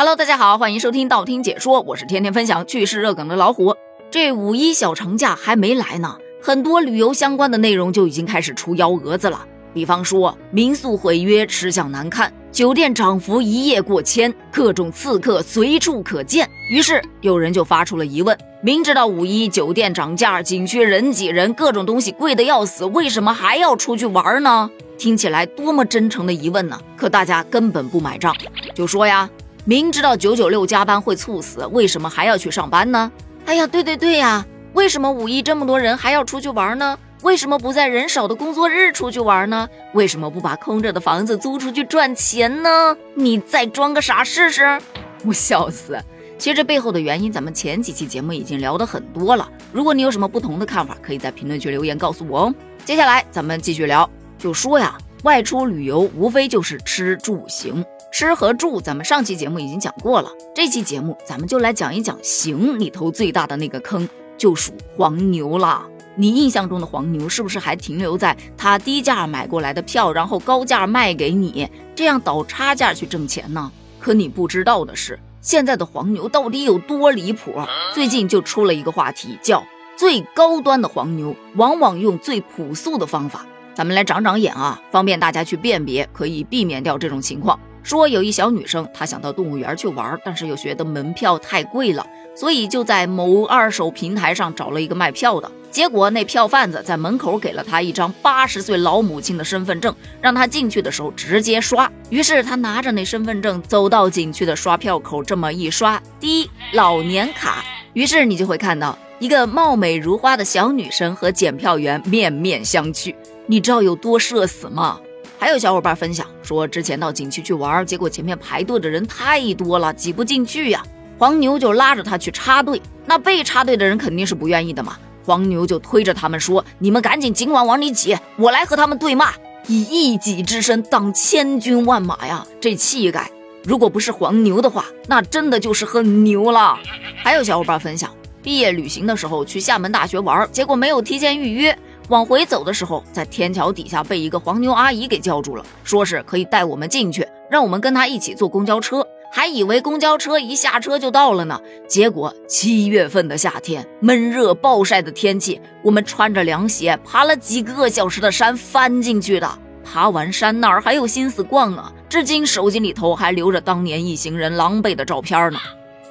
Hello，大家好，欢迎收听道听解说，我是天天分享趣事热梗的老虎。这五一小长假还没来呢，很多旅游相关的内容就已经开始出幺蛾子了。比方说民宿毁约，吃相难看；酒店涨幅一夜过千，各种刺客随处可见。于是有人就发出了疑问：明知道五一酒店涨价，景区人挤人，各种东西贵的要死，为什么还要出去玩呢？听起来多么真诚的疑问呢？可大家根本不买账，就说呀，明知道九九六加班会猝死，为什么还要去上班呢？哎呀，对对对呀，为什么五一这么多人还要出去玩呢？为什么不在人少的工作日出去玩呢？为什么不把空着的房子租出去赚钱呢？你再装个傻试试！我笑死。其实这背后的原因，咱们前几期节目已经聊得很多了。如果你有什么不同的看法，可以在评论区留言告诉我哦。接下来咱们继续聊，就说呀，外出旅游无非就是吃住行，吃和住咱们上期节目已经讲过了。这期节目咱们就来讲一讲行里头最大的那个坑，就属黄牛啦。你印象中的黄牛是不是还停留在他低价买过来的票，然后高价卖给你，这样倒差价去挣钱呢？可你不知道的是，现在的黄牛到底有多离谱？最近就出了一个话题，叫最高端的黄牛往往用最朴素的方法。咱们来长长眼啊，方便大家去辨别，可以避免掉这种情况。说有一小女生，她想到动物园去玩，但是又觉得门票太贵了，所以就在某二手平台上找了一个卖票的。结果那票贩子在门口给了她一张八十岁老母亲的身份证，让她进去的时候直接刷。于是她拿着那身份证走到景区的刷票口，这么一刷，滴老年卡。于是你就会看到一个貌美如花的小女生和检票员面面相觑。你知道有多社死吗？还有小伙伴分享说，之前到景区去玩，结果前面排队的人太多了，挤不进去呀。黄牛就拉着他去插队，那被插队的人肯定是不愿意的嘛。黄牛就推着他们说：“你们赶紧尽管往里挤，我来和他们对骂，以一己之身挡千军万马呀！这气概，如果不是黄牛的话，那真的就是很牛了。”还有小伙伴分享，毕业旅行的时候去厦门大学玩，结果没有提前预约，往回走的时候，在天桥底下被一个黄牛阿姨给叫住了，说是可以带我们进去，让我们跟她一起坐公交车。还以为公交车一下车就到了呢，结果七月份的夏天，闷热暴晒的天气，我们穿着凉鞋爬了几个小时的山翻进去的。爬完山哪儿还有心思逛啊？至今手机里头还留着当年一行人狼狈的照片呢。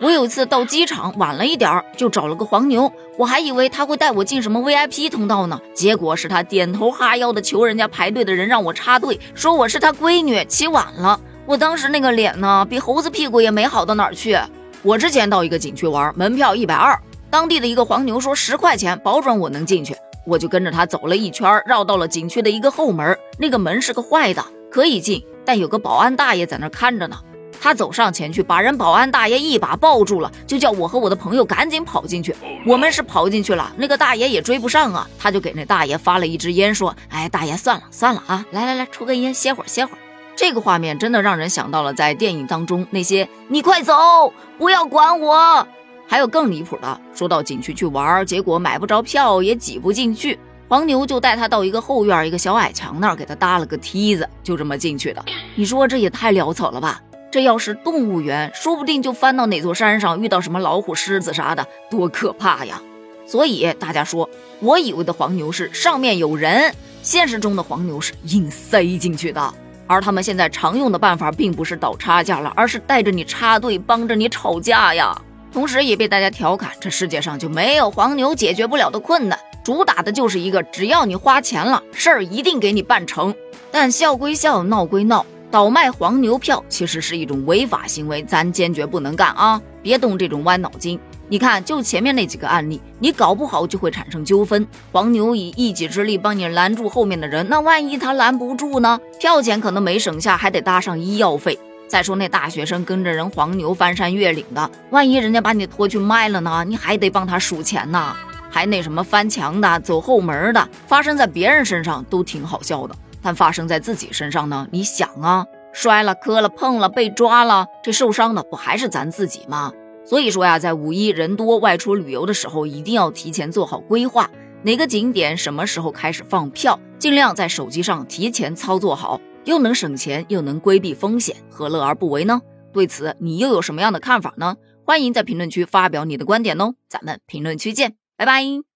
我有一次到机场晚了一点儿，就找了个黄牛，我还以为他会带我进什么 VIP 通道呢，结果是他点头哈腰的求人家排队的人让我插队，说我是他闺女，起晚了。我当时那个脸呢，比猴子屁股也没好到哪儿去。我之前到一个景区玩，门票一百二，当地的一个黄牛说十块钱，保准我能进去。我就跟着他走了一圈，绕到了景区的一个后门，那个门是个坏的，可以进，但有个保安大爷在那看着呢。他走上前去，把人保安大爷一把抱住了，就叫我和我的朋友赶紧跑进去。我们是跑进去了，那个大爷也追不上啊，他就给那大爷发了一支烟，说：“哎，大爷，算了算了啊，来来来，抽根烟，歇会儿歇会儿。”这个画面真的让人想到了在电影当中那些“你快走，不要管我”，还有更离谱的，说到景区去玩，结果买不着票，也挤不进去，黄牛就带他到一个后院一个小矮墙那儿，给他搭了个梯子，就这么进去的。你说这也太潦草了吧？这要是动物园，说不定就翻到哪座山上，遇到什么老虎、狮子啥的，多可怕呀！所以大家说，我以为的黄牛是上面有人，现实中的黄牛是硬塞进去的。而他们现在常用的办法，并不是倒差价了，而是带着你插队，帮着你吵架呀。同时也被大家调侃，这世界上就没有黄牛解决不了的困难，主打的就是一个只要你花钱了，事儿一定给你办成。但笑归笑，闹归闹，倒卖黄牛票其实是一种违法行为，咱坚决不能干啊！别动这种歪脑筋。你看，就前面那几个案例，你搞不好就会产生纠纷。黄牛以一己之力帮你拦住后面的人，那万一他拦不住呢？票钱可能没省下，还得搭上医药费。再说那大学生跟着人黄牛翻山越岭的，万一人家把你拖去卖了呢？你还得帮他数钱呢。还那什么翻墙的、走后门的，发生在别人身上都挺好笑的，但发生在自己身上呢？你想啊，摔了、磕了、碰了、被抓了，这受伤的不还是咱自己吗？所以说呀，在五一人多外出旅游的时候，一定要提前做好规划，哪个景点什么时候开始放票，尽量在手机上提前操作好，又能省钱又能规避风险，何乐而不为呢？对此你又有什么样的看法呢？欢迎在评论区发表你的观点哦，咱们评论区见，拜拜。